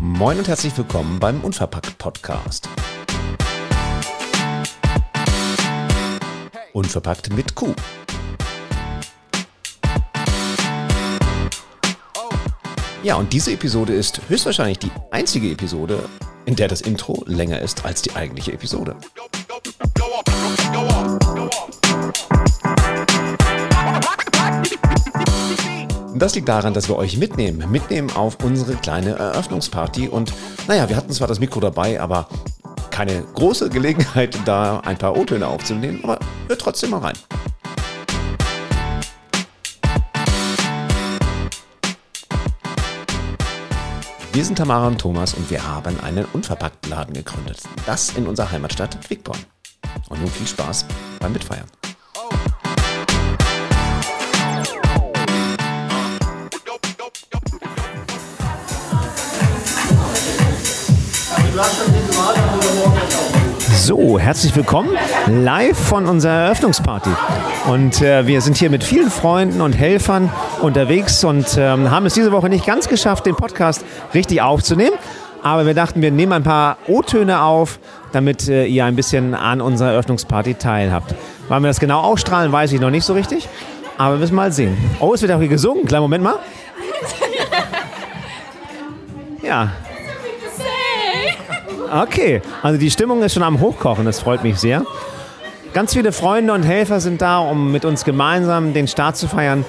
Moin und herzlich willkommen beim Unverpackt Podcast. Unverpackt mit Q. Ja, und diese Episode ist höchstwahrscheinlich die einzige Episode, in der das Intro länger ist als die eigentliche Episode. Das liegt daran, dass wir euch mitnehmen, mitnehmen auf unsere kleine Eröffnungsparty. Und naja, wir hatten zwar das Mikro dabei, aber keine große Gelegenheit, da ein paar O-Töne aufzunehmen, aber hört trotzdem mal rein. Wir sind Tamara und Thomas und wir haben einen Unverpacktladen gegründet. Das in unserer Heimatstadt Quickborn. Und nun viel Spaß beim Mitfeiern. So, herzlich willkommen live von unserer Eröffnungsparty. Und äh, wir sind hier mit vielen Freunden und Helfern unterwegs und ähm, haben es diese Woche nicht ganz geschafft, den Podcast richtig aufzunehmen. Aber wir dachten, wir nehmen ein paar O-Töne auf, damit äh, ihr ein bisschen an unserer Eröffnungsparty teilhabt. Wann wir das genau ausstrahlen, weiß ich noch nicht so richtig. Aber wir müssen mal sehen. Oh, es wird auch hier gesungen. Kleinen Moment mal. Ja, Okay, also die Stimmung ist schon am Hochkochen, das freut mich sehr. Ganz viele Freunde und Helfer sind da, um mit uns gemeinsam den Start zu feiern.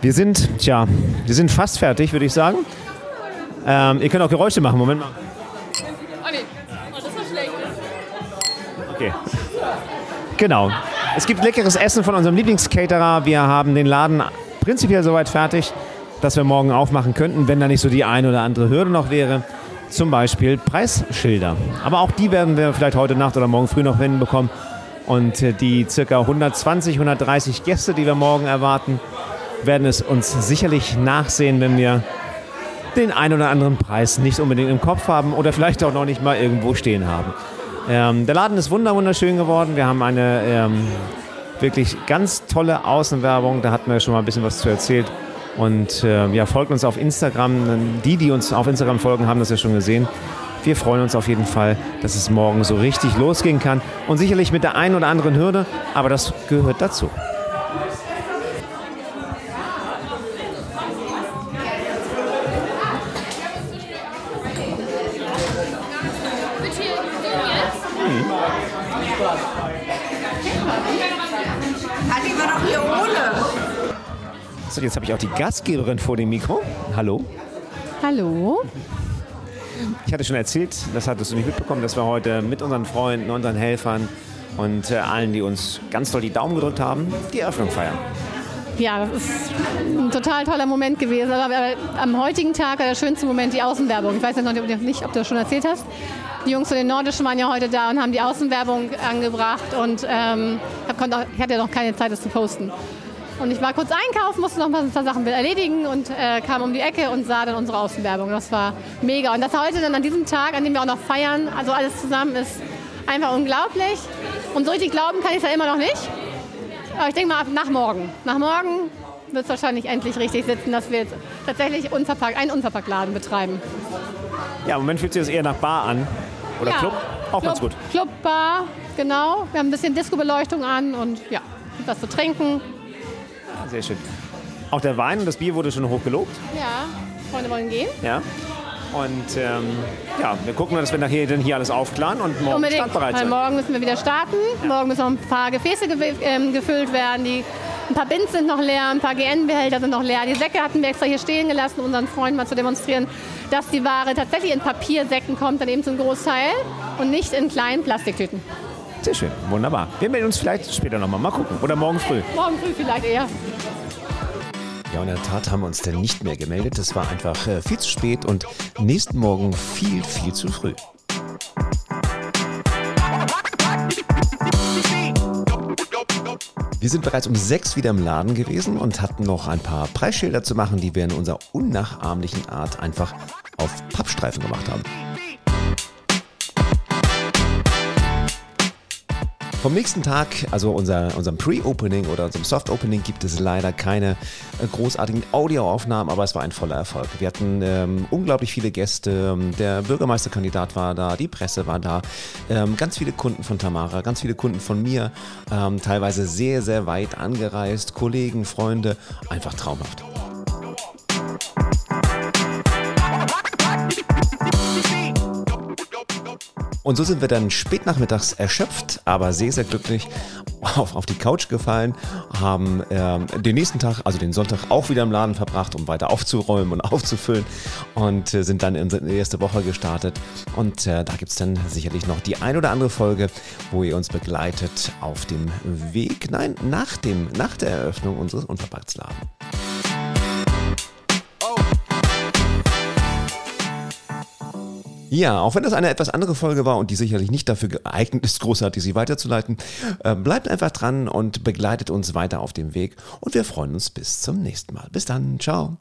Wir sind, tja, wir sind fast fertig, würde ich sagen. Ähm, ihr könnt auch Geräusche machen, Moment mal. Oh. Okay. Genau. Es gibt leckeres Essen von unserem Lieblingscaterer. Wir haben den Laden prinzipiell soweit fertig, dass wir morgen aufmachen könnten, wenn da nicht so die ein oder andere Hürde noch wäre zum Beispiel Preisschilder. Aber auch die werden wir vielleicht heute Nacht oder morgen früh noch hinbekommen. Und äh, die circa 120, 130 Gäste, die wir morgen erwarten, werden es uns sicherlich nachsehen, wenn wir den ein oder anderen Preis nicht unbedingt im Kopf haben oder vielleicht auch noch nicht mal irgendwo stehen haben. Ähm, der Laden ist wunderschön geworden. Wir haben eine ähm, wirklich ganz tolle Außenwerbung. Da hatten wir schon mal ein bisschen was zu erzählt. Und äh, ja, folgt uns auf Instagram. Die, die uns auf Instagram folgen, haben das ja schon gesehen. Wir freuen uns auf jeden Fall, dass es morgen so richtig losgehen kann. Und sicherlich mit der einen oder anderen Hürde, aber das gehört dazu. Jetzt? Hatte wir doch hier ohne. So, jetzt habe ich auch die Gastgeberin vor dem Mikro. Hallo. Hallo. Ich hatte schon erzählt, das hattest du nicht mitbekommen, dass wir heute mit unseren Freunden, unseren Helfern und äh, allen, die uns ganz toll die Daumen gedrückt haben, die Eröffnung feiern. Ja, das ist ein total toller Moment gewesen. Aber am heutigen Tag war der schönste Moment die Außenwerbung. Ich weiß jetzt noch nicht, ob du das schon erzählt hast. Die Jungs von den Nordischen waren ja heute da und haben die Außenwerbung angebracht und ähm, ich, hatte ja noch keine Zeit, das zu posten. Und ich war kurz einkaufen, musste noch ein paar Sachen erledigen und äh, kam um die Ecke und sah dann unsere Außenwerbung. Das war mega. Und das heute dann an diesem Tag, an dem wir auch noch feiern, also alles zusammen, ist einfach unglaublich. Und so richtig glauben kann ich es ja immer noch nicht. Aber ich denke mal, ab nach morgen. Nach morgen wird es wahrscheinlich endlich richtig sitzen, dass wir jetzt tatsächlich unverpackt, einen Unverpacktladen betreiben. Ja, im Moment fühlt sich das eher nach Bar an. Oder Ja. Club. Auch Club, ganz gut. Club, Bar, genau. Wir haben ein bisschen Disco-Beleuchtung an und ja, was zu trinken. Sehr schön. Auch der Wein und das Bier wurde schon hoch gelobt. Ja, Freunde wollen gehen. Ja. Und ähm, ja, wir gucken, dass wir nachher dann hier alles aufklaren und morgen Unbedingt, startbereit weil sind. morgen müssen wir wieder starten. Morgen müssen noch ein paar Gefäße gew- ähm, gefüllt werden. Die, ein paar Bins sind noch leer, ein paar GN-Behälter sind noch leer. Die Säcke hatten wir extra hier stehen gelassen, um unseren Freunden mal zu demonstrieren, dass die Ware tatsächlich in Papiersäcken kommt, dann eben zum Großteil und nicht in kleinen Plastiktüten. Sehr schön, wunderbar. Wir melden uns vielleicht später nochmal. Mal gucken. Oder morgen früh. Morgen früh vielleicht eher. Ja, und in der Tat haben wir uns dann nicht mehr gemeldet. Es war einfach äh, viel zu spät und nächsten Morgen viel, viel zu früh. Wir sind bereits um sechs wieder im Laden gewesen und hatten noch ein paar Preisschilder zu machen, die wir in unserer unnachahmlichen Art einfach auf Pappstreifen gemacht haben. Vom nächsten Tag, also unser, unserem Pre-Opening oder unserem Soft-Opening, gibt es leider keine äh, großartigen Audioaufnahmen, aber es war ein voller Erfolg. Wir hatten ähm, unglaublich viele Gäste, der Bürgermeisterkandidat war da, die Presse war da, ähm, ganz viele Kunden von Tamara, ganz viele Kunden von mir, ähm, teilweise sehr, sehr weit angereist, Kollegen, Freunde, einfach traumhaft. Und so sind wir dann spätnachmittags erschöpft, aber sehr, sehr glücklich auf, auf die Couch gefallen, haben ähm, den nächsten Tag, also den Sonntag, auch wieder im Laden verbracht, um weiter aufzuräumen und aufzufüllen und äh, sind dann in die erste Woche gestartet. Und äh, da gibt es dann sicherlich noch die ein oder andere Folge, wo ihr uns begleitet auf dem Weg, nein, nach, dem, nach der Eröffnung unseres Unverpacktsladen. Ja, auch wenn das eine etwas andere Folge war und die sicherlich nicht dafür geeignet ist, großartig sie weiterzuleiten, äh, bleibt einfach dran und begleitet uns weiter auf dem Weg und wir freuen uns bis zum nächsten Mal. Bis dann, ciao.